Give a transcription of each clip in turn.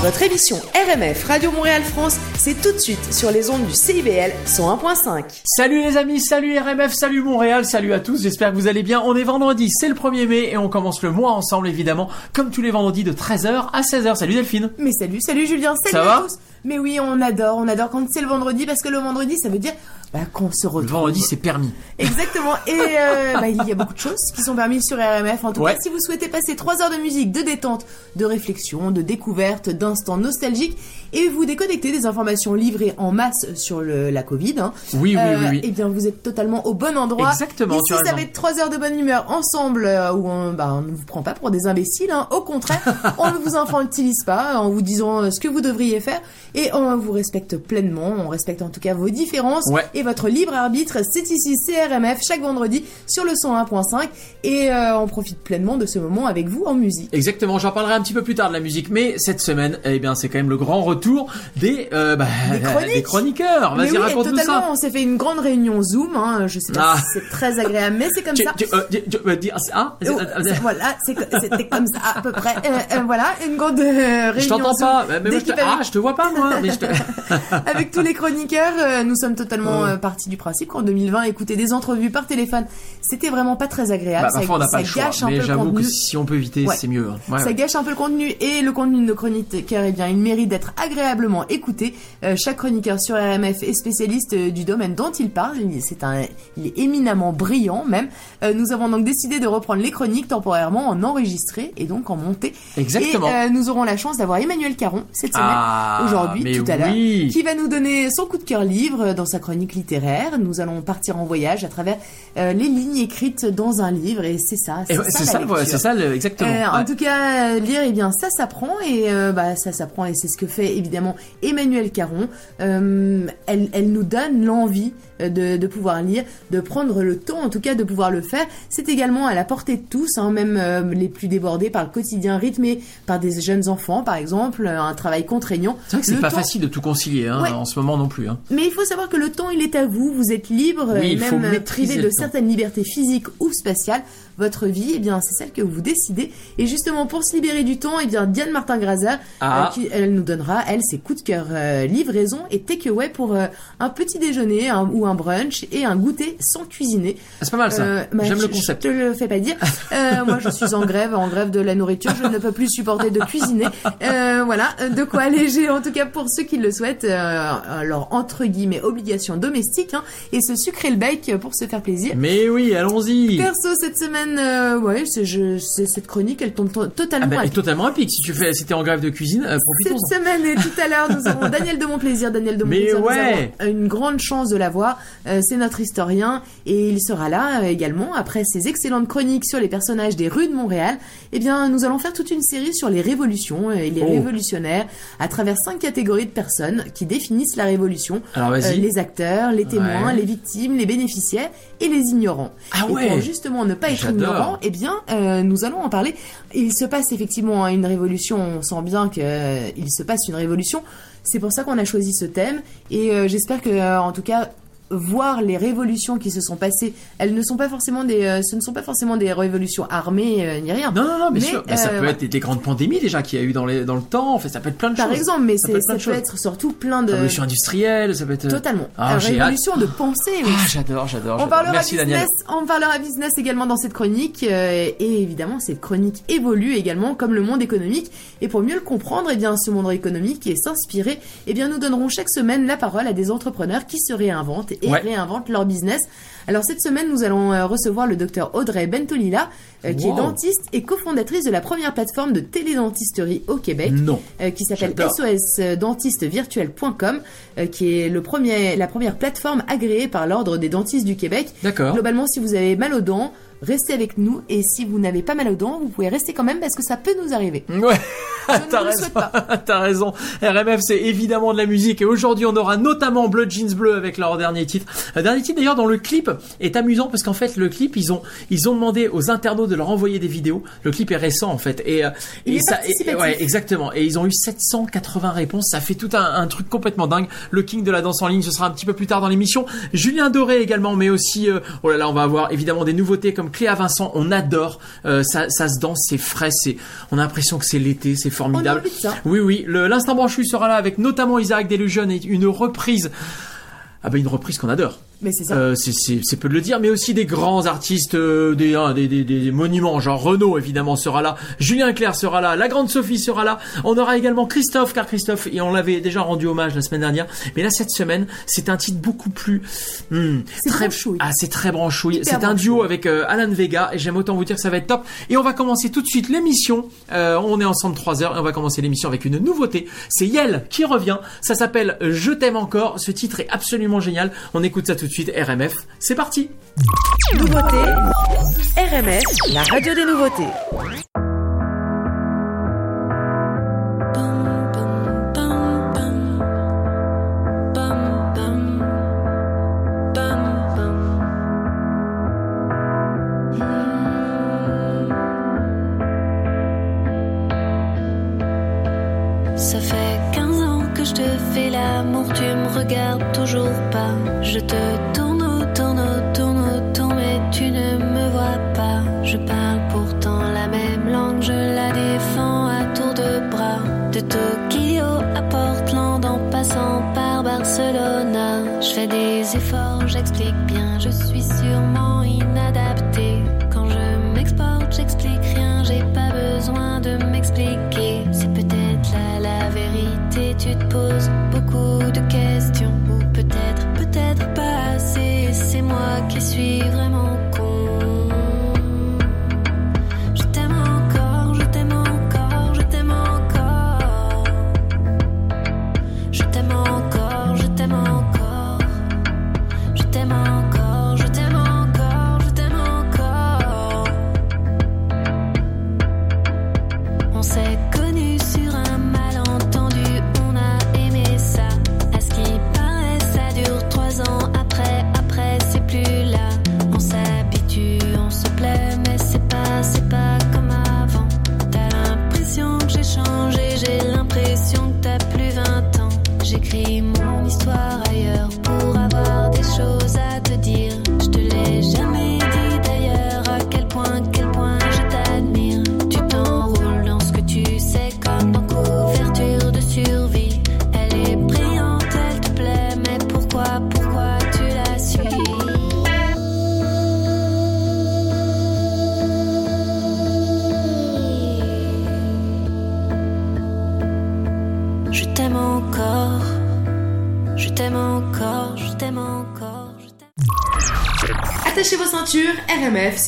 Votre émission RMF Radio Montréal France, c'est tout de suite sur les ondes du CIBL 101.5. Salut les amis, salut RMF, salut Montréal, salut à tous, j'espère que vous allez bien. On est vendredi, c'est le 1er mai et on commence le mois ensemble évidemment, comme tous les vendredis de 13h à 16h. Salut Delphine. Mais salut, salut Julien, salut Ça à va tous. Mais oui, on adore, on adore quand c'est le vendredi parce que le vendredi, ça veut dire bah, qu'on se retrouve. Le vendredi c'est permis. Exactement. Et euh, bah, il y a beaucoup de choses qui sont permises sur RMF. En tout Ouais. cas, si vous souhaitez passer 3 heures de musique, de détente, de réflexion, de découverte, d'instants nostalgiques et vous déconnecter des informations livrées en masse sur le, la Covid, hein, Oui, oui, oui, oui. eh bien, vous êtes totalement au bon endroit. Exactement, Ici, as ça va être 3 heures de bonne humeur ensemble euh, où on, bah, on ne vous prend pas pour des imbéciles. Hein. Au contraire, on ne vous infantilise pas en vous disant euh, ce que vous devriez faire et on vous respecte pleinement. On respecte en tout cas vos différences Ouais. et votre libre arbitre. C'est ici CRMF chaque vendredi sur le 101.5 et euh, on profite pleinement de ce moment avec vous en musique. Exactement, j'en parlerai un petit peu plus tard de la musique, mais cette semaine, eh bien, c'est quand même le grand retour des, euh, bah, Des chroniqueurs. Vas-y, oui, et raconte-nous totalement, ça. on s'est fait une grande réunion Zoom. Hein. Je sais pas Ah. si c'est très agréable, mais c'est comme Tu, ça. tu, euh, tu- tu veux dire, ah, Oh, c'est- voilà, c'était comme ça à peu près. Euh, voilà, une grande réunion. je t'entends Zoom pas. Mais moi, je te, ah, je te vois pas moi. Mais je te... avec tous les chroniqueurs. nous sommes totalement Euh, partis du principe qu'en 2020, écouter des entrevues par téléphone, c'était vraiment pas très agréable. Bah, ça parfois on n'a pas ça le choix, gâche un mais peu le j'avoue que contenu. si on peut éviter, Ouais. c'est mieux. hein. Ouais, Ça ouais. gâche un peu le contenu et le contenu de nos chroniqueurs, eh bien, il mérite d'être agréablement écouté. Euh, chaque chroniqueur sur RMF est spécialiste euh, du domaine dont il parle. Il- C'est un, il est éminemment brillant même. Euh, nous avons donc décidé de reprendre les chroniques temporairement en enregistré et donc en monté. Exactement. Et nous aurons la chance d'avoir Emmanuel Caron cette semaine, Ah, aujourd'hui, tout à l'heure, qui va nous donner son coup de cœur livre dans sa chronique littéraire. Nous allons partir en voyage à travers les lignes écrites dans un livre et c'est ça. Ça, C'est ça, ouais, ça, le- exactement. Euh. En tout cas, lire, eh bien, ça s'apprend et euh, bah, ça s'apprend et c'est ce que fait évidemment Emmanuel Caron. Euh, elle, elle nous donne l'envie de, de pouvoir lire, de prendre le temps, en tout cas, de pouvoir le faire. C'est également à la portée de tous, hein, même les plus débordés par le quotidien rythmé par des jeunes enfants, par exemple, un travail contraignant. C'est vrai que c'est pas temps- facile de tout concilier hein, Ouais. en ce moment non plus. Hein. Mais il faut savoir que le temps, il est à vous. Vous êtes libre Oui, et même privé de certaines libertés physiques ou spatiales. Votre vie, eh bien, c'est celle que vous décidez. Et justement, pour se libérer du temps, eh bien, Diane Martin-Grazer, Ah. euh, qui, elle nous donnera, elle, ses coups de cœur euh, livraison et takeaway pour euh, un petit déjeuner un- ou un brunch et un goûter sans cuisiner. Ah, C'est pas mal ça. Bah, J'aime le concept. Je te le fais pas dire. Moi, je suis en grève, en grève de la nourriture. Je ne peux plus supporter de cuisiner. Voilà, de quoi alléger, en tout cas pour ceux qui le souhaitent, leur entre guillemets obligation domestique, hein, et se sucrer le bec pour se faire plaisir. Mais oui, allons-y. Perso, cette semaine, euh, ouais, c'est, je, c'est cette chronique, elle tombe to- totalement Ah bah, à pic. totalement à pic. Si tu fais, si t'es en grève de cuisine, euh, Cette semaine et tout à l'heure, nous aurons Daniel de mon plaisir. Daniel de mon Mais plaisir, nous ouais. avons une grande chance de l'avoir. Euh, c'est notre historien et il sera là euh, également après ses excellentes chroniques sur les personnages des rues de Montréal. Eh bien, nous allons faire toute une série sur les révolutions euh, et les Oh. révolutionnaires à travers cinq catégories de personnes qui définissent la révolution. Alors vas-y. Euh, les acteurs, les témoins, Ouais. les victimes, les bénéficiaires et les ignorants. Ah et ouais. pour justement ne pas être Ignorant, eh bien, euh, nous allons en parler. Il se passe effectivement une révolution. On sent bien que euh, se passe une révolution. C'est pour ça qu'on a choisi ce thème. Et euh, j'espère que, en tout cas, voir les révolutions qui se sont passées, elles ne sont pas forcément des, euh, ce ne sont pas forcément des révolutions armées euh, ni rien. Non, non, non, Mais, sûr. Ça euh, peut être des, des grandes pandémies déjà qu'il y a eu dans, les, dans le temps. En fait, ça peut être plein de Par choses. exemple, mais Ça peut être ça peut, être surtout plein de Révolution industrielle, ça peut être. totalement. Ah, Euh, hâte. révolution de pensée. oui. Ah, j'adore, j'adore. On parlera Merci business, Daniel. on parlera business également dans cette chronique euh, et évidemment cette chronique évolue également comme le monde économique et pour mieux le comprendre, eh bien ce monde économique et s'inspirer, eh bien nous donnerons chaque semaine la parole à des entrepreneurs qui se réinventent et Ouais. réinventent leur business. Alors cette semaine, nous allons euh, recevoir le docteur Audrey Bentolila euh, qui Wow. est dentiste et cofondatrice de la première plateforme de télédentisterie au Québec Non. euh, qui s'appelle sosdentistevirtuel.com euh, qui est le premier, la première plateforme agréée par l'Ordre des dentistes du Québec. D'accord. Globalement, si vous avez mal aux dents, restez avec nous et si vous n'avez pas mal aux dents, vous pouvez rester quand même parce que ça peut nous arriver. Ouais, t'as raison. T'as raison. RMF, c'est évidemment de la musique et aujourd'hui, on aura notamment Blood Jeans Bleu avec leur dernier titre. Le dernier titre d'ailleurs dans le clip est amusant parce qu'en fait, le clip, ils ont ils ont demandé aux internautes de leur envoyer des vidéos. Le clip est récent en fait et euh, Il et est ça et- participatif. ouais, exactement. Et ils ont eu 780 réponses. Ça fait tout un, un truc complètement dingue. Le king de la danse en ligne, ce sera un petit peu plus tard dans l'émission. Julien Doré également, mais aussi euh, oh là là, on va avoir évidemment des nouveautés comme Cléa Vincent, on adore. Euh, ça, ça se danse, c'est frais, c'est, on a l'impression que c'est l'été, c'est formidable. ça. Oui, oui. L'instant branchouille sera là avec notamment Isaac Delusion et une reprise. Ah bah une reprise qu'on adore. Mais c'est ça. Euh, c'est- peu de le dire, mais aussi des grands artistes, euh, des, hein, des, des, des monuments, genre Renaud évidemment sera là, Julien Clerc sera là, la grande Sophie sera là, on aura également Christophe, car Christophe, et on l'avait déjà rendu hommage la semaine dernière, mais là cette semaine, c'est un titre beaucoup plus... hmm, C'est très branchouille. Ah c'est très branchouille, c'est un duo avec euh, Alan Vega, et j'aime autant vous dire que ça va être top, et on va commencer tout de suite l'émission, on est ensemble 3 heures, et on va commencer l'émission avec une nouveauté, c'est Yel qui revient, ça s'appelle Je t'aime encore, ce titre est absolument génial, on écoute ça tout de suite, RMF, c'est parti. Nouveauté, RMF, la radio des nouveautés.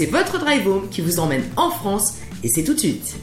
C'est votre drive home qui vous emmène en France et c'est tout de suite.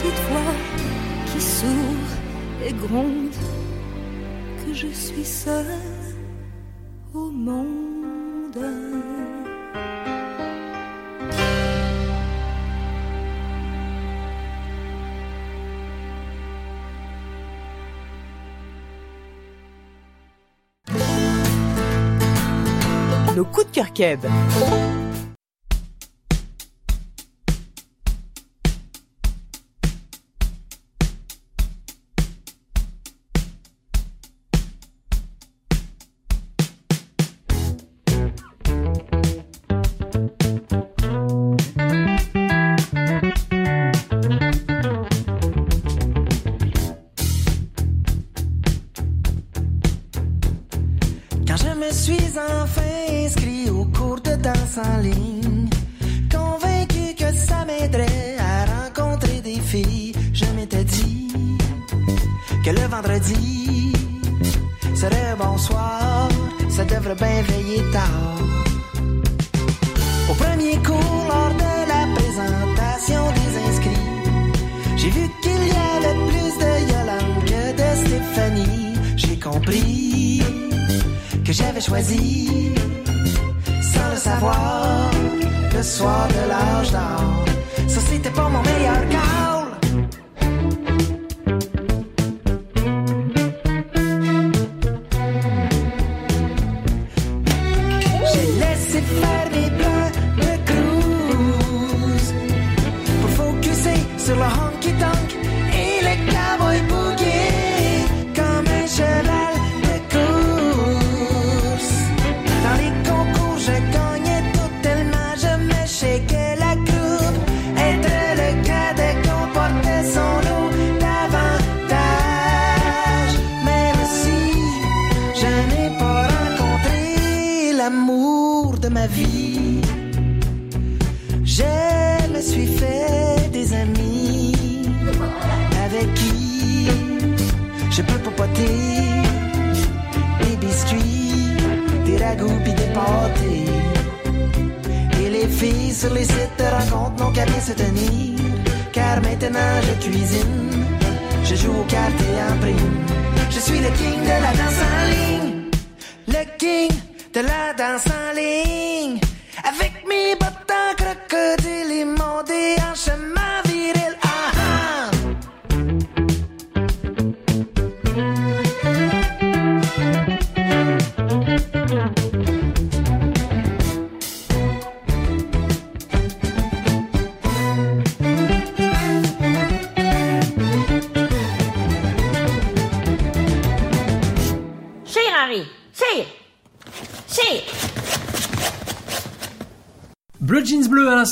Petite voix qui s'ouvre et gronde que je suis seule au monde. Nos coups de cœur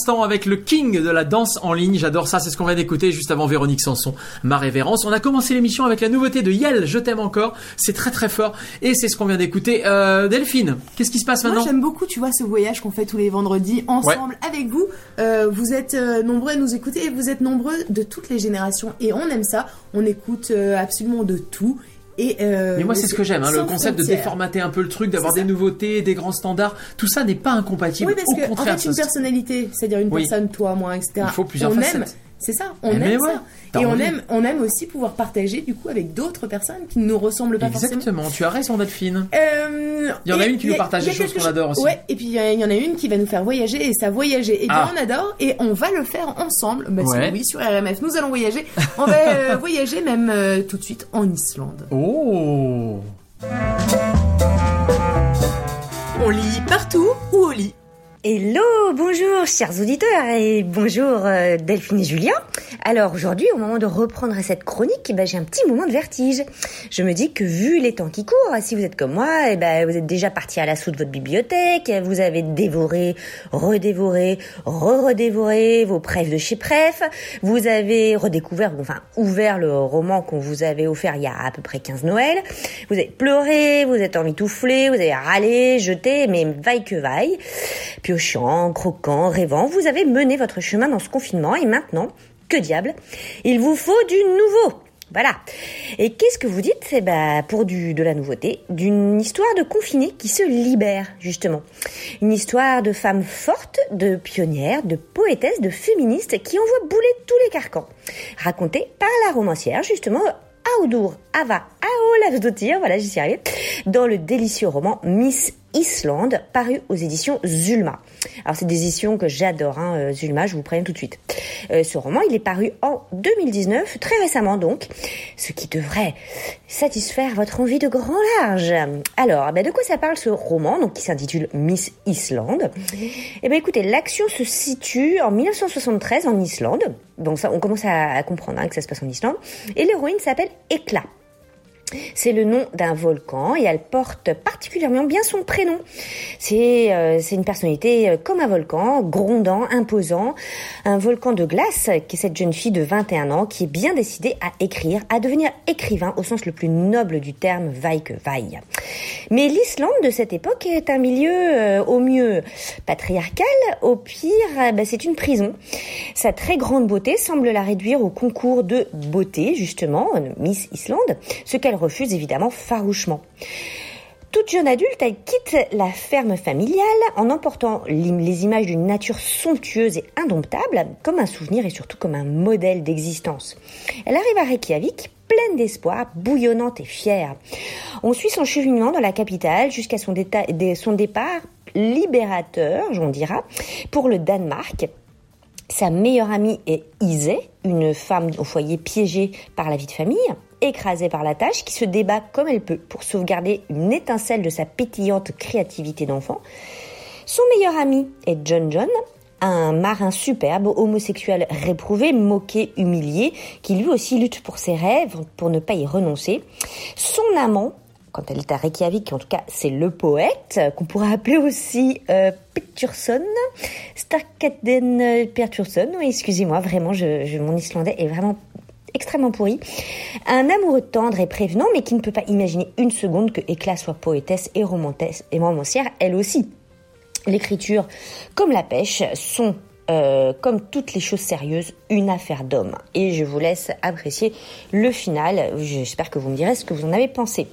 l'instant avec le king de la danse en ligne. J'adore ça, c'est ce qu'on vient d'écouter juste avant Véronique Sanson, ma révérence. On a commencé l'émission avec la nouveauté de Yel, Je t'aime encore. C'est très très fort et c'est ce qu'on vient d'écouter. Euh, Delphine, qu'est-ce qui se passe Moi maintenant? j'aime beaucoup, tu vois, ce voyage qu'on fait tous les vendredis ensemble avec vous. Euh, vous êtes euh, nombreux à nous écouter et vous êtes nombreux de toutes les générations et on aime ça. On écoute absolument de tout. Et, euh, Mais moi, c'est ce que j'aime, hein, le concept de déformater un peu le truc, d'avoir des nouveautés, des grands standards. Tout ça n'est pas incompatible. Oui, parce Au que en contraire, fait, une personnalité, c'est-à-dire une Oui. personne, toi, moi, etc. Il faut plusieurs on facettes. aime, c'est ça, on Eh aime ouais, ça. Et on aime, on aime aussi pouvoir partager du coup avec d'autres personnes qui ne nous ressemblent pas forcément. Exactement, tu as raison, Delphine. Euh, Il y en a une qui nous partage des choses qu'on chose- adore aussi. Ouais, et puis il y en a une qui va nous faire voyager et ça voyager. Et bien Ah. on adore et on va le faire ensemble. Bah, Ouais. oui, sur RMF, nous allons voyager. On va euh, voyager même euh, tout de suite en Islande. Oh On lit partout ou au lit Hello, bonjour chers auditeurs et bonjour euh, Delphine et Julien. Alors aujourd'hui, au moment de reprendre cette chronique, eh ben, j'ai un petit moment de vertige. Je me dis que vu les temps qui courent, si vous êtes comme moi, eh ben, vous êtes déjà parti à l'assaut de votre bibliothèque, vous avez dévoré, redévoré, re-redévoré vos preuves de chez Pref, vous avez redécouvert, enfin ouvert le roman qu'on vous avait offert il y a à peu près 15 Noël, vous avez pleuré, vous êtes emmitouflé, vous avez râlé, jeté, mais vaille que vaille piochant, croquant, rêvant, vous avez mené votre chemin dans ce confinement et maintenant, que diable, il vous faut du nouveau. Voilà. Et qu'est-ce que vous dites? Eh ben, pour du, de la nouveauté, d'une histoire de confinés qui se libère, justement. Une histoire de femmes fortes, de pionnières, de poétesses, de féministes qui envoient bouler tous les carcans. Racontée par la romancière, justement, Aoudour Ava Aolavsdottir, voilà, j'y suis arrivée, dans le délicieux roman Miss Islande, paru aux éditions Zulma. Alors c'est des éditions que j'adore, hein, euh, Zulma, je vous préviens tout de suite. Euh, ce roman, il est paru en 2019, très récemment donc, ce qui devrait satisfaire votre envie de grand large. Alors, ben de quoi ça parle ce roman, donc qui s'intitule Miss Islande? Eh ben écoutez, l'action se situe en 1973 en Islande, donc ça, on commence à, à comprendre hein, que ça se passe en Islande, et l'héroïne s'appelle Éclat. C'est le nom d'un volcan et elle porte particulièrement bien son prénom. C'est euh, une personnalité euh, comme un volcan, grondant, imposant, un volcan de glace qui est cette jeune fille de 21 ans qui est bien décidée à écrire, à devenir écrivain au sens le plus noble du terme vaille que vaille. Mais l'Islande de cette époque est un milieu euh, au mieux patriarcal, au pire euh, ben, c'est une prison. Sa très grande beauté semble la réduire au concours de beauté justement, Miss Islande, ce qu'elle refuse évidemment farouchement. Toute jeune adulte, elle quitte la ferme familiale en emportant les images d'une nature somptueuse et indomptable comme un souvenir et surtout comme un modèle d'existence. Elle arrive à Reykjavik pleine d'espoir, bouillonnante et fière. On suit son cheminement dans la capitale jusqu'à son départ libérateur, j'en dira, pour le Danemark, sa meilleure amie est Isée, une femme au foyer piégée par la vie de famille, écrasée par la tâche, qui se débat comme elle peut pour sauvegarder une étincelle de sa pétillante créativité d'enfant. Son meilleur ami est John John, un marin superbe, homosexuel réprouvé, moqué, humilié, qui lui aussi lutte pour ses rêves, pour ne pas y renoncer. Son amant, quand elle est à Reykjavik, en tout cas c'est le poète, qu'on pourrait appeler aussi euh, Peturson, Starkaden Peturson, oui excusez-moi, vraiment, je- mon islandais est vraiment extrêmement pourri. Un amoureux tendre et prévenant, mais qui ne peut pas imaginer une seconde que Éclat soit poétesse et et romancière, elle aussi. L'écriture, comme la pêche, sont, euh, comme toutes les choses sérieuses, une affaire d'homme. Et je vous laisse apprécier le final. J'espère que vous me direz ce que vous en avez pensé.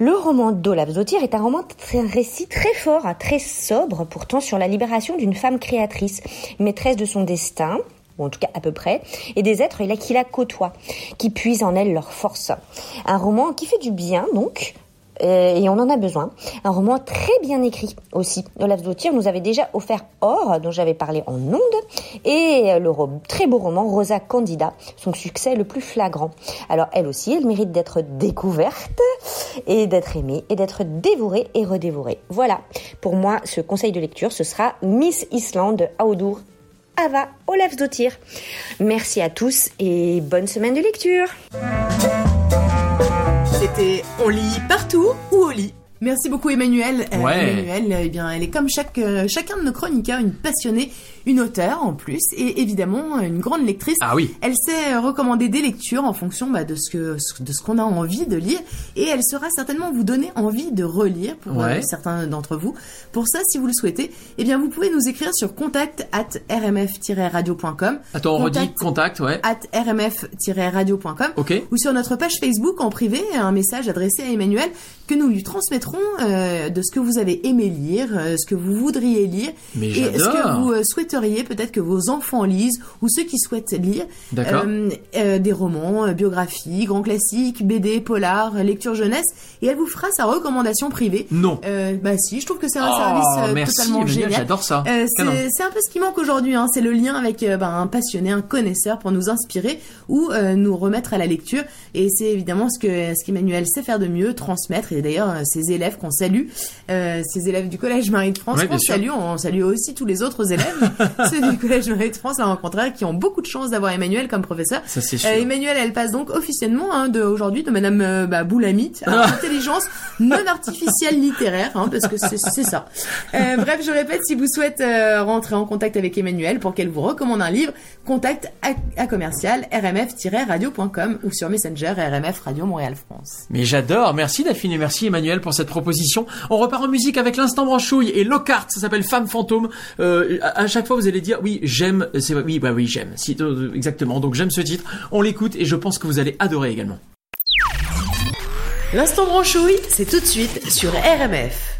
Le roman d'Olaf Zottir est un roman, un récit très fort, hein, très sobre, pourtant sur la libération d'une femme créatrice, maîtresse de son destin, ou en tout cas à peu près, et des êtres là, qui la côtoient, qui puisent en elle leur force. Un roman qui fait du bien, donc, euh, et on en a besoin. Un roman très bien écrit aussi. Olaf Zottir nous avait déjà offert Or, dont j'avais parlé en ondes, et le très beau roman Rosa Candida, son succès le plus flagrant. Alors elle aussi, elle mérite d'être découverte, et d'être aimée, et d'être dévorée et redévorée. Voilà, pour moi, ce conseil de lecture, ce sera Miss Island de Audur Ava Olaf Zottir. Merci à tous et bonne semaine de lecture. C'était On lit partout ou au lit. Merci beaucoup Emmanuel. Euh, Ouais. Emmanuel, eh bien, elle est comme chaque, euh, chacun de nos chroniqueurs, une passionnée, une auteure en plus, et évidemment une grande lectrice. Ah oui. Elle sait euh, recommander des lectures en fonction bah, de ce que de ce qu'on a envie de lire, et elle saura certainement vous donner envie de relire pour euh, certains d'entre vous. Pour ça, si vous le souhaitez, eh bien, vous pouvez nous écrire sur contact at rmf-radio.com. Attends, on redit Contact ouais. at rmf-radio.com Ok. ou sur notre page Facebook en privé un message adressé à Emmanuel que nous lui transmettrons euh, de ce que vous avez aimé lire, euh, ce que vous voudriez lire Mais et ce que vous euh, souhaiteriez peut-être que vos enfants lisent ou ceux qui souhaitent lire euh, euh, des romans, euh, biographies, grands classiques, BD, polars, lecture jeunesse, et elle vous fera sa recommandation privée. Non. Euh, bah si, je trouve que c'est un Oh, service euh, merci, totalement génial. j'adore ça. Euh, c'est un peu ce qui manque aujourd'hui, hein, c'est le lien avec euh, bah, un passionné, un connaisseur pour nous inspirer ou euh, nous remettre à la lecture. Et c'est évidemment ce que ce qu'Emmanuel sait faire de mieux, transmettre. Et d'ailleurs, euh, ses élèves qu'on salue, euh, ses élèves du Collège Marie de France Ouais, qu'on salue, on salue aussi tous les autres élèves, ceux du Collège Marie de France, là, au contraire, qui ont beaucoup de chance d'avoir Emmanuel comme professeur. Ça c'est sûr. Euh, Emmanuel, elle passe donc officiellement hein, de aujourd'hui de Madame euh, bah, Boulamite à Ah. intelligence non artificielle littéraire, hein, parce que c'est ça. Euh, bref, je répète, si vous souhaitez rentrer en contact avec Emmanuel pour qu'elle vous recommande un livre, contact à, à commercial rmf-radio.com ou sur Messenger RMF Radio Montréal France. Mais j'adore, merci Daphine et merci Emmanuel pour cette proposition. On repart en musique avec l'instant branchouille et Lockhart, ça s'appelle Femme Fantôme. À chaque fois vous allez dire oui j'aime, c'est oui bah oui j'aime, euh, exactement. Donc j'aime ce titre, on l'écoute et je pense que vous allez adorer également. L'instant branchouille, c'est tout de suite sur RMF.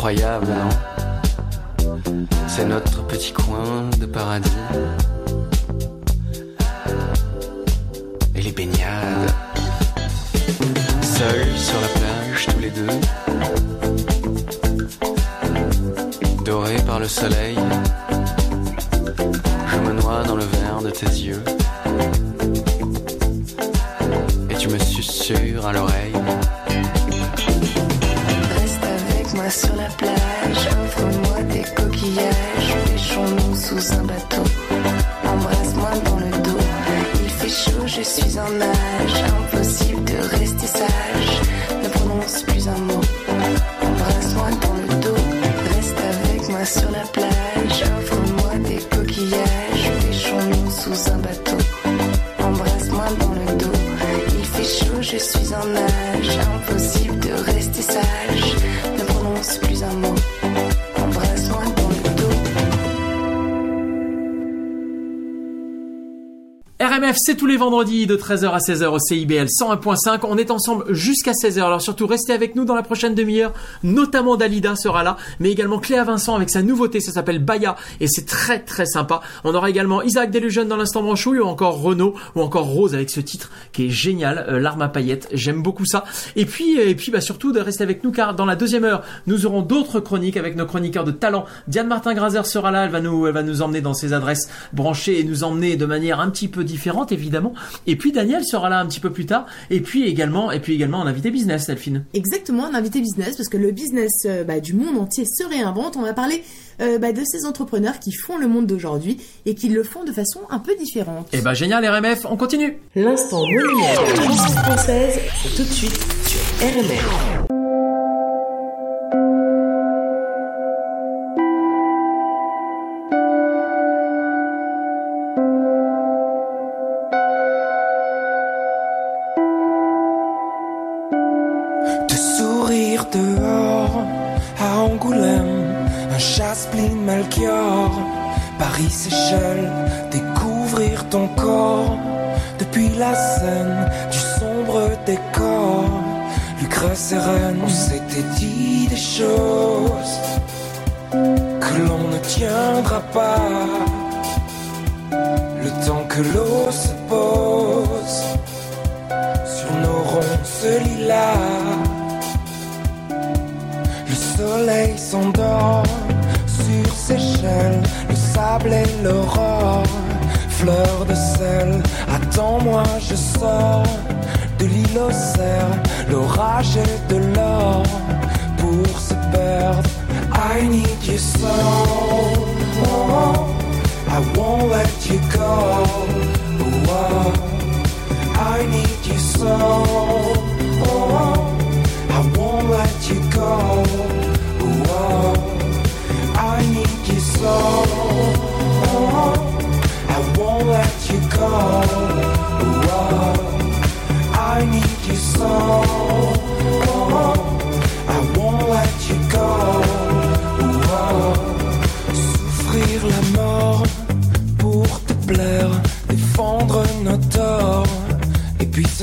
Incroyable, non C'est notre petit coin de paradis. Et les baignades. Seuls sur la plage, tous les deux. Dorés par le soleil. Je me noie dans le verre de tes yeux. Et tu me susurres à l'oreille. Sur la plage, offre-moi des coquillages, pêchons-nous sous un bateau. Embrasse-moi dans le dos, il fait chaud, je suis en nage, impossible de rester sage, ne prononce plus un mot. Embrasse-moi dans le dos, reste avec moi sur la plage, offre-moi des coquillages, pêchons-nous sous un bateau. Embrasse-moi dans le dos, il fait chaud, je suis en nage, RMF, c'est tous les vendredis de 13h à 16h au CIBL 101.5. On est ensemble jusqu'à 16h. Alors surtout, restez avec nous dans la prochaine demi-heure. Notamment Dalida sera là, mais également Cléa Vincent avec sa nouveauté. Ça s'appelle Baya et c'est très très sympa. On aura également Isaac Delusion dans l'instant branchouille ou encore Renaud ou encore Rose avec ce titre qui est génial, euh, L'arme à paillettes. J'aime beaucoup ça. Et puis, et puis bah, surtout de rester avec nous car dans la deuxième heure, nous aurons d'autres chroniques avec nos chroniqueurs de talent. Diane Martin-Grazer sera là. Elle va nous, elle va nous emmener dans ses adresses branchées et nous emmener de manière un petit peu différente différentes évidemment. Et puis Daniel sera là un petit peu plus tard. Et puis également, et puis également un invité business, Delphine. Exactement, un invité business, parce que le business euh, bah, du monde entier se réinvente. On va parler euh, bah, de ces entrepreneurs qui font le monde d'aujourd'hui et qui le font de façon un peu différente. Et ben génial RMF, on continue. L'instant monument de la française, c'est tout de suite sur RMF.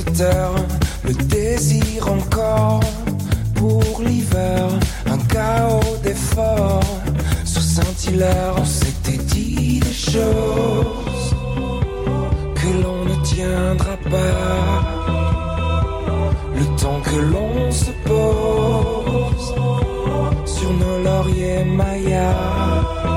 Le désir encore pour l'hiver, un chaos d'efforts sur Saint-Hilaire, on s'était dit des choses que l'on ne tiendra pas, le temps que l'on se pose sur nos lauriers mayas.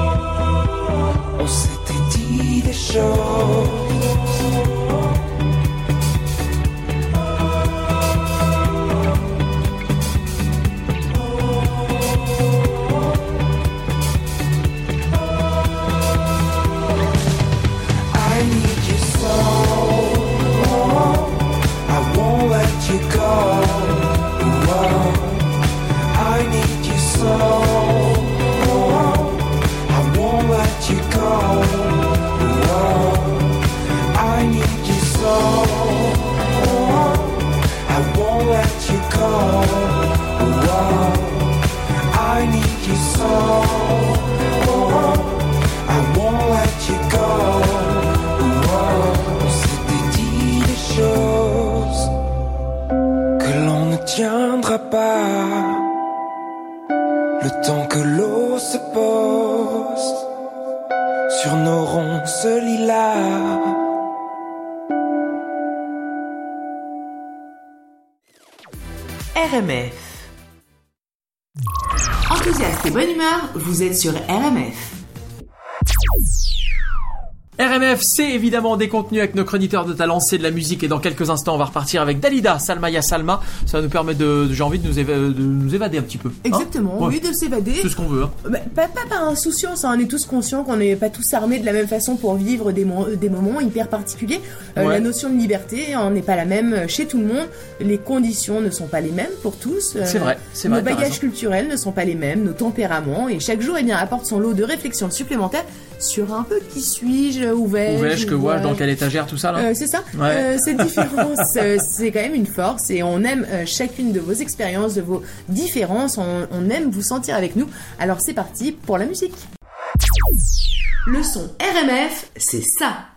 Et bonne humeur, vous êtes sur RMF. RMF, c'est évidemment des contenus avec nos chroniqueurs de talent, c'est de la musique et dans quelques instants on va repartir avec Dalida, Salma Ya Salma. Ça va nous permettre de, de- j'ai envie de nous, éva- de nous évader un petit peu. hein. Exactement, Ouais. oui, de s'évader. C'est ce qu'on veut. Hein. Bah, pas, pas par insouciance, hein, on est tous conscients qu'on n'est pas tous armés de la même façon pour vivre des, mo- des moments hyper particuliers. Euh, Ouais. La notion de liberté hein, n'est pas la même chez tout le monde. Les conditions ne sont pas les mêmes pour tous. Euh, C'est vrai, c'est Nos vrai, t'as bagages culturels ne sont pas les mêmes, nos tempéraments, et chaque jour eh bien, apporte son lot de réflexions supplémentaires sur un peu qui suis-je, où vais-je, Où vais-je, que vois-je, dans quelle étagère, tout ça là Euh, c'est ça. Ouais. Euh, cette différence, c'est quand même une force et on aime euh, chacune de vos expériences, de vos différences. On, on aime vous sentir avec nous. Alors c'est parti pour la musique. Le son RMF, c'est ça.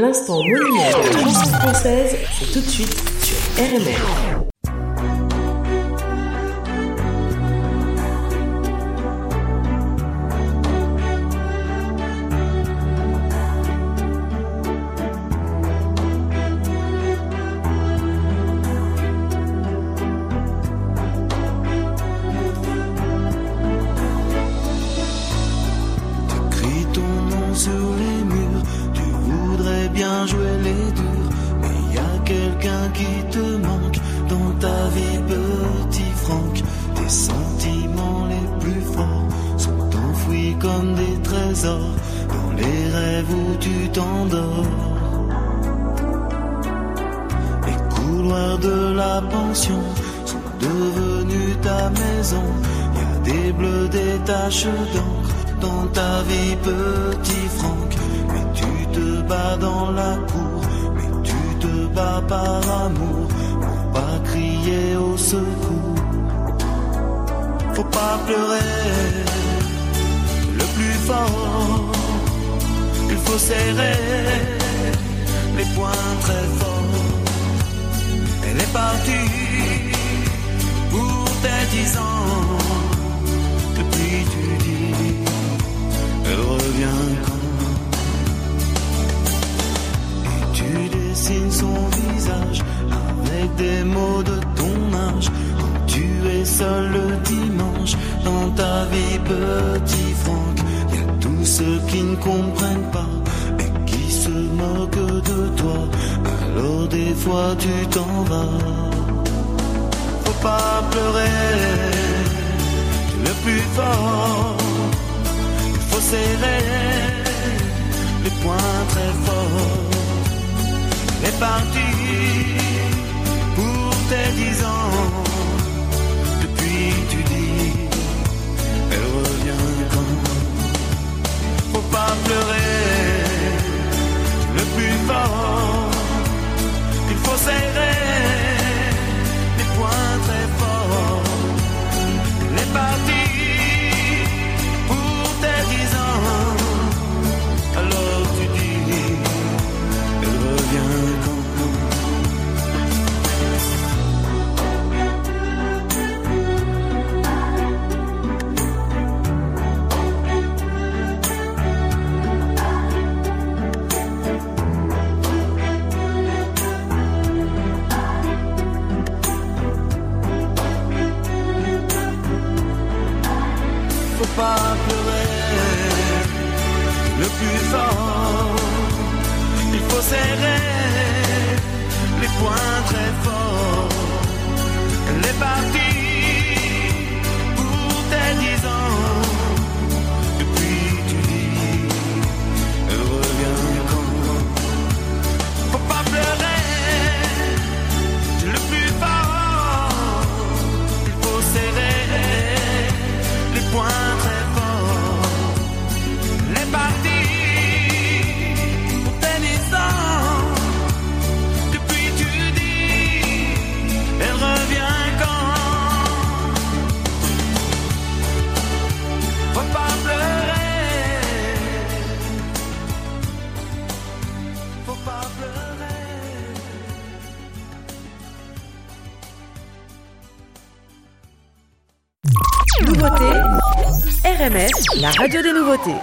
L'instant monumental de la chanson française, c'est tout de suite sur RMR. le plus fort. Il faut serrer les poings très forts. Elle est partie pour tes dix ans. Depuis tu dis, elle revient quand Et tu dessines son visage avec des mots de ton âge. Quand tu es seul le vie, petit Franck. Y a tous ceux qui ne comprennent pas et qui se moquent de toi. Alors des fois tu t'en vas. Faut pas pleurer, tu le plus fort. Il faut serrer les poings très forts. Les parti pour tes dix ans Faut pas pleurer. Le plus fort Il faut serrer les poings très forts. Les parties serrer la radio des nouveautés.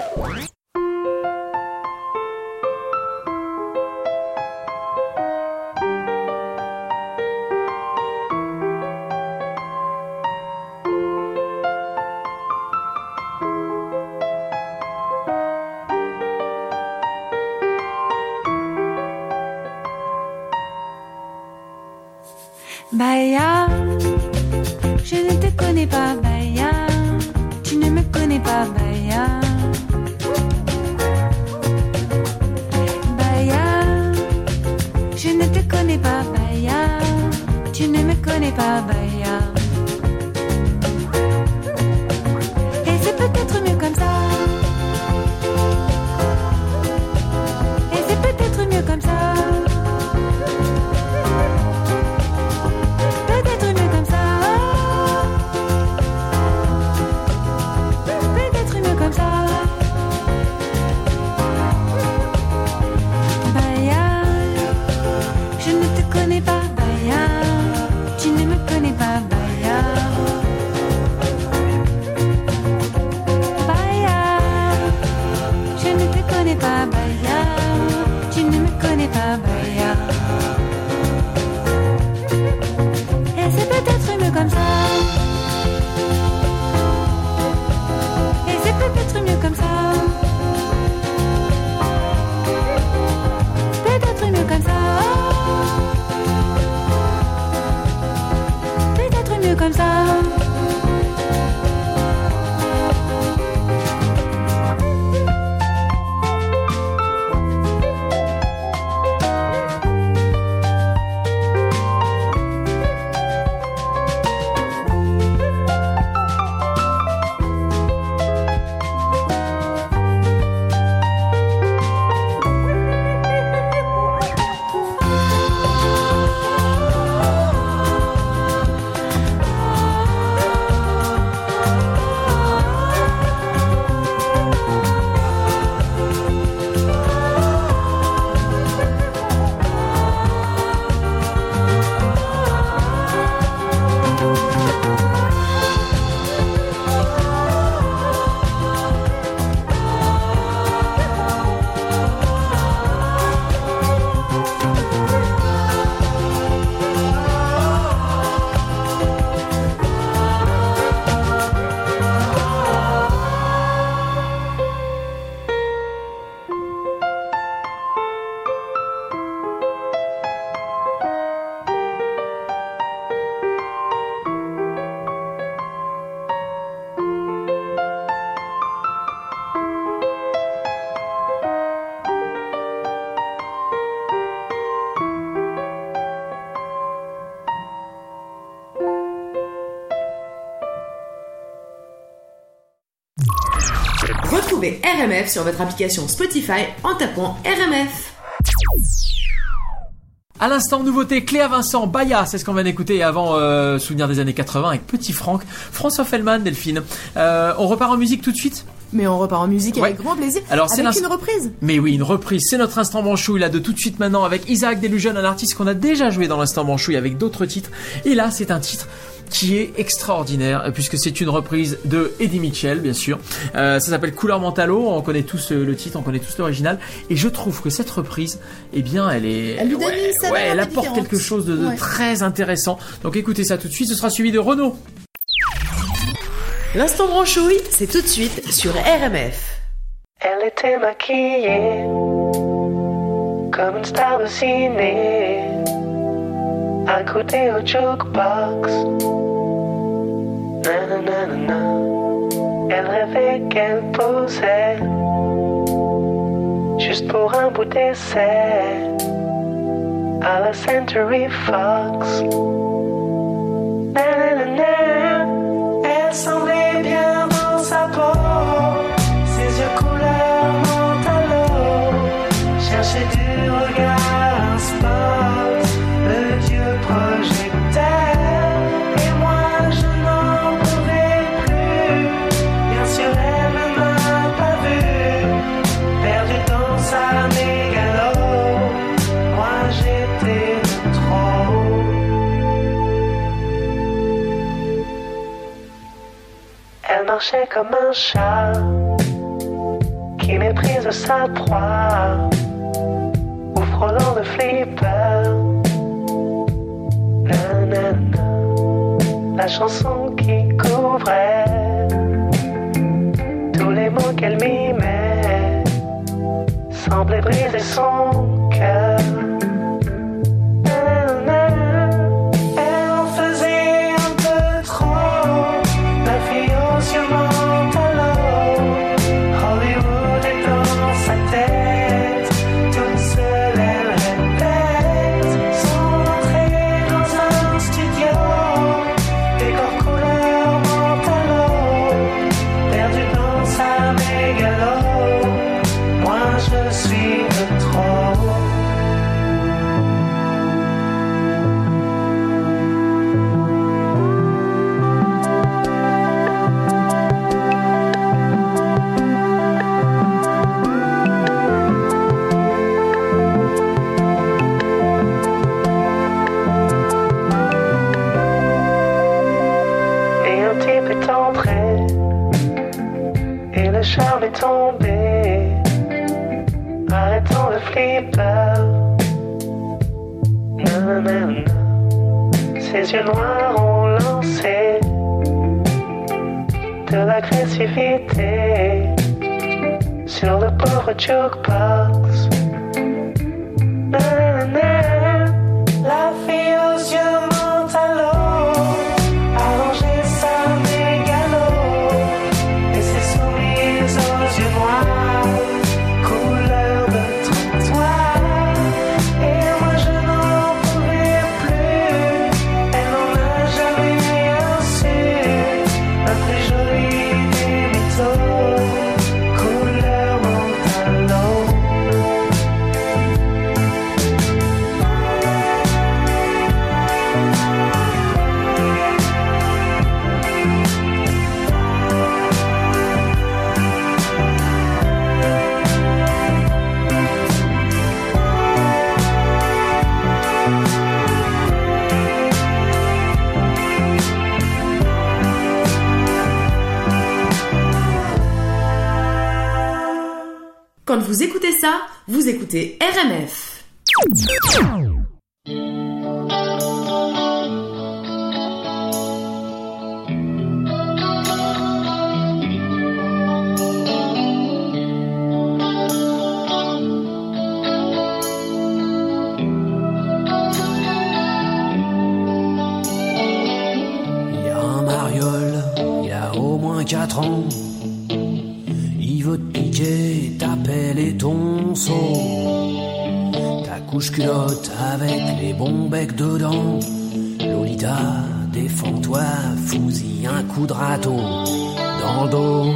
RMF sur votre application Spotify en tapant RMF. À l'instant, nouveauté, Cléa Vincent, Baya, c'est ce qu'on vient d'écouter avant euh, Souvenir des années 80 avec Petit Franck, François Fellman, Delphine. Euh, on repart en musique tout de suite? Mais on repart en musique Ouais. avec grand plaisir. Alors, c'est une reprise. Mais oui, une reprise, c'est notre instant manchouille là de tout de suite maintenant avec Isaac Delusion, un artiste qu'on a déjà joué dans l'instant manchouille avec d'autres titres. Et là, c'est un titre qui est extraordinaire euh, puisque c'est une reprise de Eddie Mitchell, bien sûr. Euh, ça s'appelle Couleur Mentalo, on connaît tous euh, le titre, on connaît tous l'original. Et je trouve que cette reprise, eh bien, elle est... Elle lui donne ouais, une elle apporte différente. quelque chose de, de Ouais. très intéressant. Donc écoutez ça tout de suite, ce sera suivi de Renault. L'instant branchouille, c'est tout de suite sur RMF. Elle était maquillée comme une star de ciné, côté au jukebox. Na, na, na, na, na. Elle qu'elle posait juste pour un bout à la Century Fox. Na, na, na, na. Comme un chat qui méprise sa proie ou frôlant de flipper. La chanson qui couvrait tous les mots qu'elle mimait semblait briser son cœur. Charme est tombé Arrêtons le flipper Nanana. Ses yeux noirs ont lancé De l'agressivité Sur le pauvre jukebox Nanana. La fille aux yeux vous écoutez ça, vous écoutez RMF. Il y a un mariole, il a au moins 4 ans. Piquer ta pelle et ton seau. Ta couche culotte avec les bons becs dedans. Lolita, défends-toi, fous-y un coup de râteau dans le dos.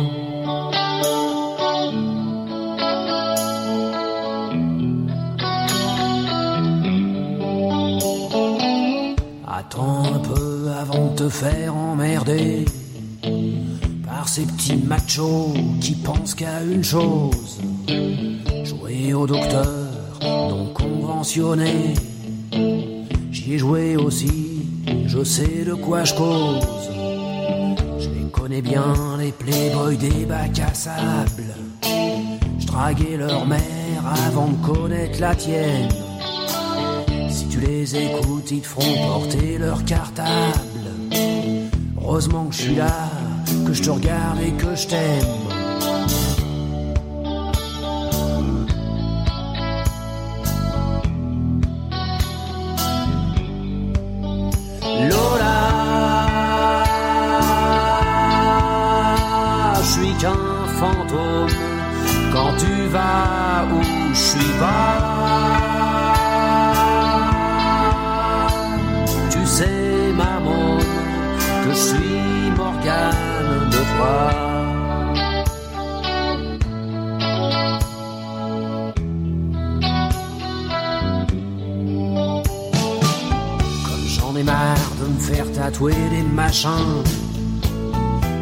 Attends un peu avant de te faire emmerder ces petits machos qui pensent qu'à une chose jouer au docteur non conventionné. J'y ai joué aussi, je sais de quoi je cause. Je les connais bien, les playboys des bacs à sable. Je draguais leur mère avant de connaître la tienne. Si tu les écoutes, ils te feront porter leur cartable. Heureusement que je suis là, que je te regarde et que je t'aime.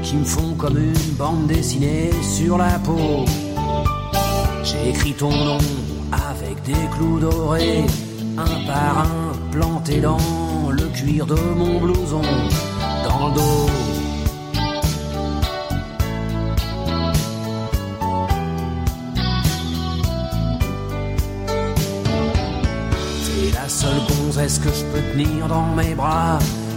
qui me font comme une bande dessinée sur la peau. J'ai écrit ton nom avec des clous dorés, un par un plantés dans le cuir de mon blouson, dans le dos. T'es la seule gonzesse que je peux tenir dans mes bras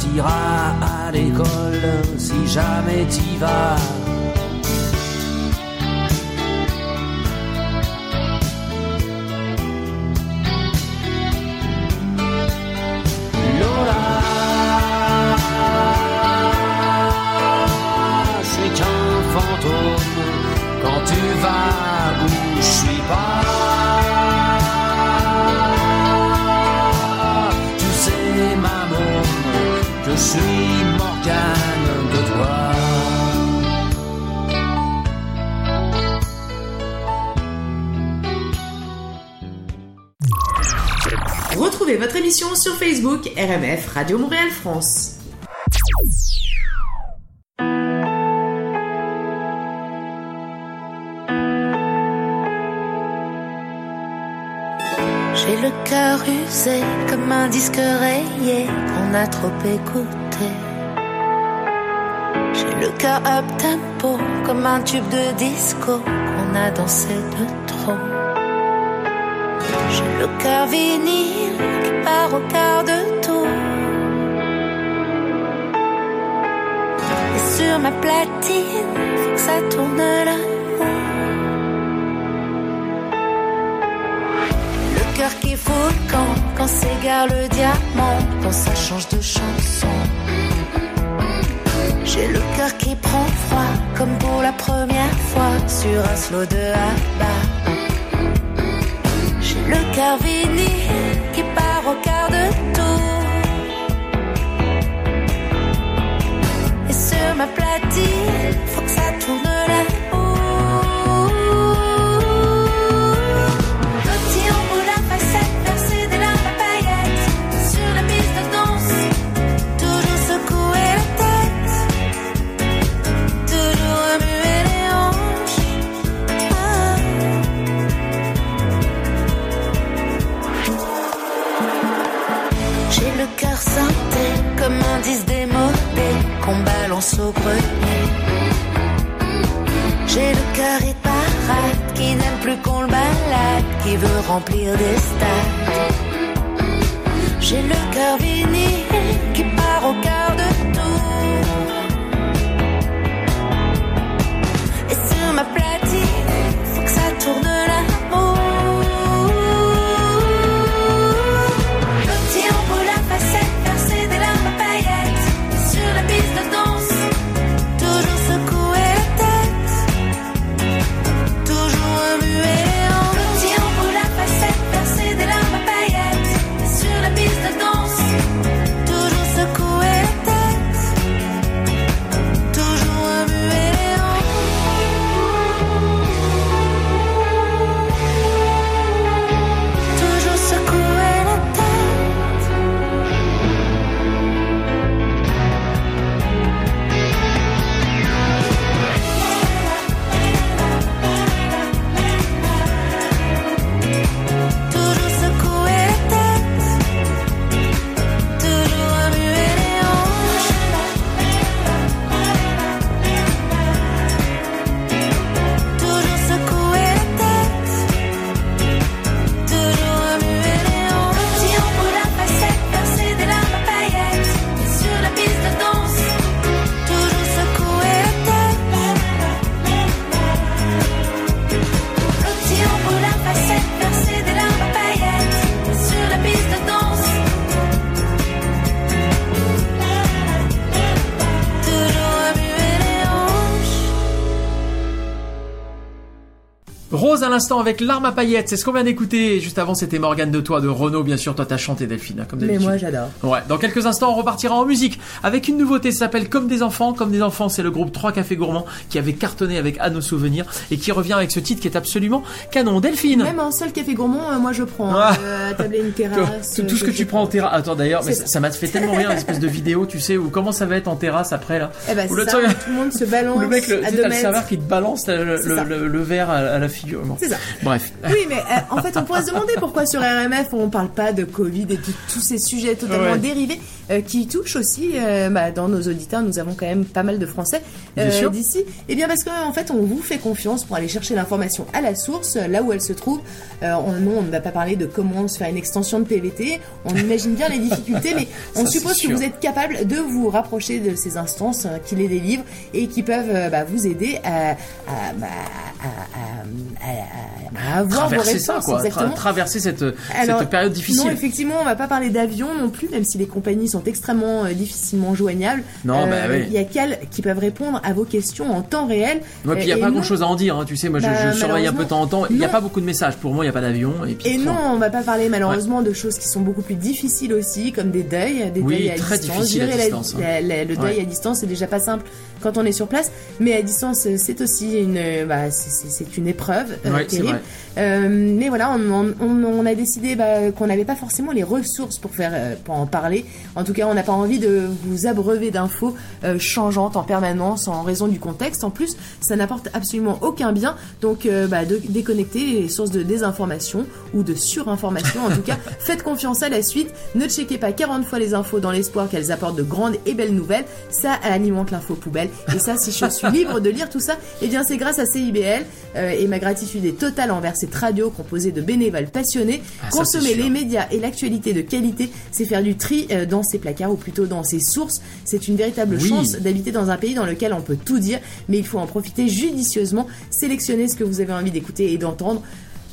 t'iras à l'école si jamais t'y vas. Sur Facebook RMF Radio Montréal France. J'ai le cœur usé comme un disque rayé qu'on a trop écouté. J'ai le cœur up tempo comme un tube de disco qu'on a dansé de trop. Le cœur vinyle qui part au quart de tour. Et sur ma platine, ça tourne l'amour. Le cœur qui fout camp quand s'égare le diamant, quand ça change de chanson. J'ai le cœur qui prend froid comme pour la première fois sur un slow de Abba. Le cœur vinyle qui part au quart de tour. Et sur ma platine, J'ai le cœur et parade qui n'aime plus qu'on le balade, qui veut remplir des stades. J'ai le cœur vinyle qui part au quart de tour. L'instant avec l'arme à paillettes, c'est ce qu'on vient d'écouter. Juste avant, c'était Morgane de Toi de Renault, bien sûr. Toi, t'as chanté Delphine, hein, comme Mais d'habitude. moi, j'adore. Ouais, dans quelques instants, on repartira en musique avec une nouveauté. Ça s'appelle Comme des enfants. Comme des enfants, c'est le groupe 3 Cafés Gourmands qui avait cartonné avec À nos souvenirs et qui revient avec ce titre qui est absolument canon. Delphine. Même un seul café gourmand, euh, moi je prends. Ah. Euh, à table et une terrasse. tout- tout ce que tu prends en terrasse. Attends d'ailleurs, mais ça m'a fait tellement rire, une espèce de vidéo, tu sais, où comment ça va être en terrasse après là. Eh ben, Où le ça, tout le monde se balance où le mec, le, à deux serveur qui te balance le, C'est le- ça. le- le verre à, à la figure. Bon. C'est ça. Bref. Oui, mais euh, en fait, on pourrait se demander pourquoi sur RMF on parle pas de Covid et de tous ces sujets totalement Ouais. dérivés euh, qui touchent aussi euh, bah, dans nos auditeurs. Nous avons quand même pas mal de Français euh, d'ici. Et bien parce qu'en fait, on vous fait confiance pour aller chercher l'information à la source, là où elle se trouve. Euh, on, non, on ne va pas parler de comment se faire une extension de PVT. On imagine bien les difficultés, mais on Ça, suppose que vous êtes capable de vous rapprocher de ces instances qui les délivrent et qui peuvent bah, vous aider à, à, bah, à- à- avoir vos Traverser réponses. ça, quoi. Tra- traverser cette, Alors, cette période difficile. Non, effectivement, on va pas parler d'avion non plus, même si les compagnies sont extrêmement euh, difficilement joignables. Non, bah oui. Il y a qu'elles qui peuvent répondre à vos questions en temps réel. Ouais, puis il n'y a pas non- grand chose à en dire, hein. tu sais, moi je, Bah, je surveille un peu de temps en temps, il n'y a pas beaucoup de messages, pour moi il n'y a pas d'avion, et puis Et point. non, on va pas parler malheureusement de choses qui sont beaucoup plus difficiles aussi, comme des deuils, des Oui, deuils à très distance. difficile à Gérer la- distance, hein. la- la- le deuil à distance, c'est déjà pas simple quand on est sur place, mais à distance, c'est aussi une, euh, bah, c'est- une épreuve euh, Ouais, terrible. Euh, mais voilà, on, on- on- on a décidé bah, qu'on n'avait pas forcément les ressources pour faire, pour en parler. En tout cas, on n'a pas envie de vous abreuver d'infos euh, changeantes en permanence en raison du contexte. En plus, ça n'apporte absolument aucun bien. Donc, bah, de déconnecter les sources de désinformation ou de surinformation. En tout cas, faites confiance à la suite. Ne checkez pas 40 fois les infos dans l'espoir qu'elles apportent de grandes et belles nouvelles. Ça alimente l'info poubelle. Et ça, si je suis libre de lire tout ça, eh bien, c'est grâce à CIBL. euh, et ma gratitude est totale envers cette radio composée de bénévoles passionnés. Ah, Consommer les médias et l'actualité de qualité, c'est faire du tri euh, dans ses placards ou plutôt dans ses sources. C'est une véritable Oui. chance d'habiter dans un pays dans lequel on peut tout dire, mais il faut en profiter judicieusement, sélectionner ce que vous avez envie d'écouter et d'entendre.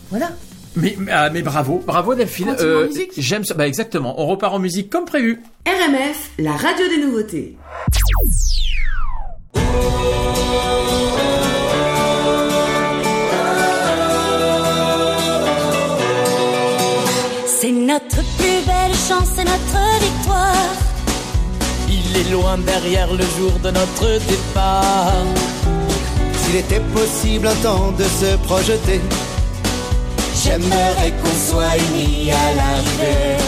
Voilà. Mais, mais, ah, mais bravo, bravo Delphine. Musique. J'aime ça, bah exactement, on repart en musique comme prévu. RMF, la radio des nouveautés. C'est notre plus belle chance, c'est notre victoire. Il est loin derrière le jour de notre départ. S'il était possible un temps de se projeter, J'aimerais qu'on soit unis à l'arrivée.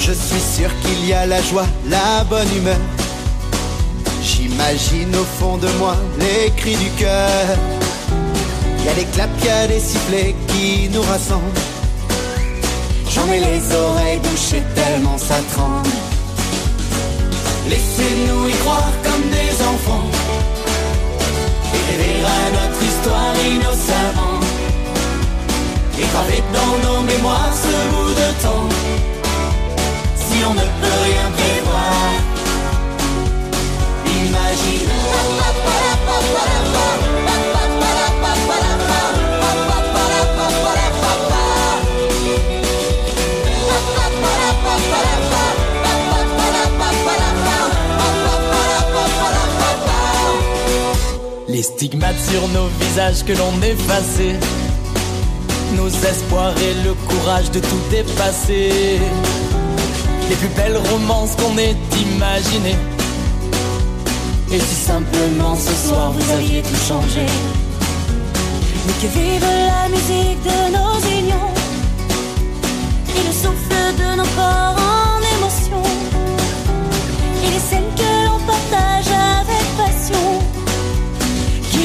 je suis sûr qu'il y a la joie, la bonne humeur. J'imagine au fond de moi les cris du cœur. Il y a des claps, il y a des sifflets qui nous rassemblent. J'en les oreilles bouchées tellement ça tremble. Laissez-nous y croire comme des enfants. Et rêver à notre histoire innocemment. Et graver dans nos mémoires ce bout de temps. Si on ne peut rien prévoir. Les stigmates sur nos visages que l'on effaçait Nos espoirs et le courage de tout dépasser. Les plus belles romances qu'on ait imaginées. Et si simplement ce soir vous aviez tout changé. Mais que vive la musique de nos unions. Et le souffle de nos corps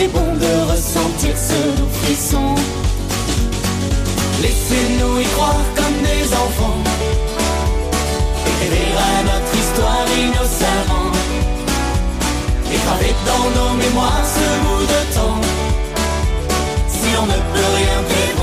Qu'il est bon de ressentir ce doux frisson. Laissez-nous y croire comme des enfants. Et à notre histoire innocemment. Et dans nos mémoires ce bout de temps. Si on ne peut rien prévoir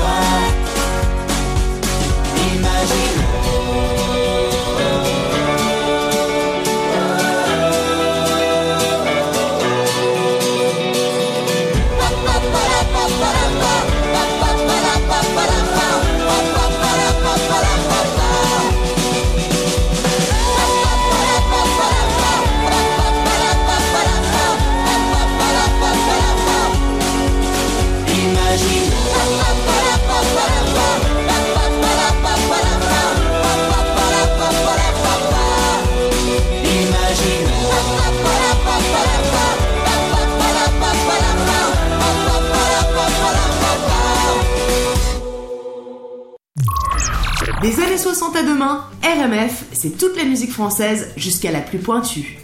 Des années 60 à demain, RMF, c'est toute la musique française jusqu'à la plus pointue.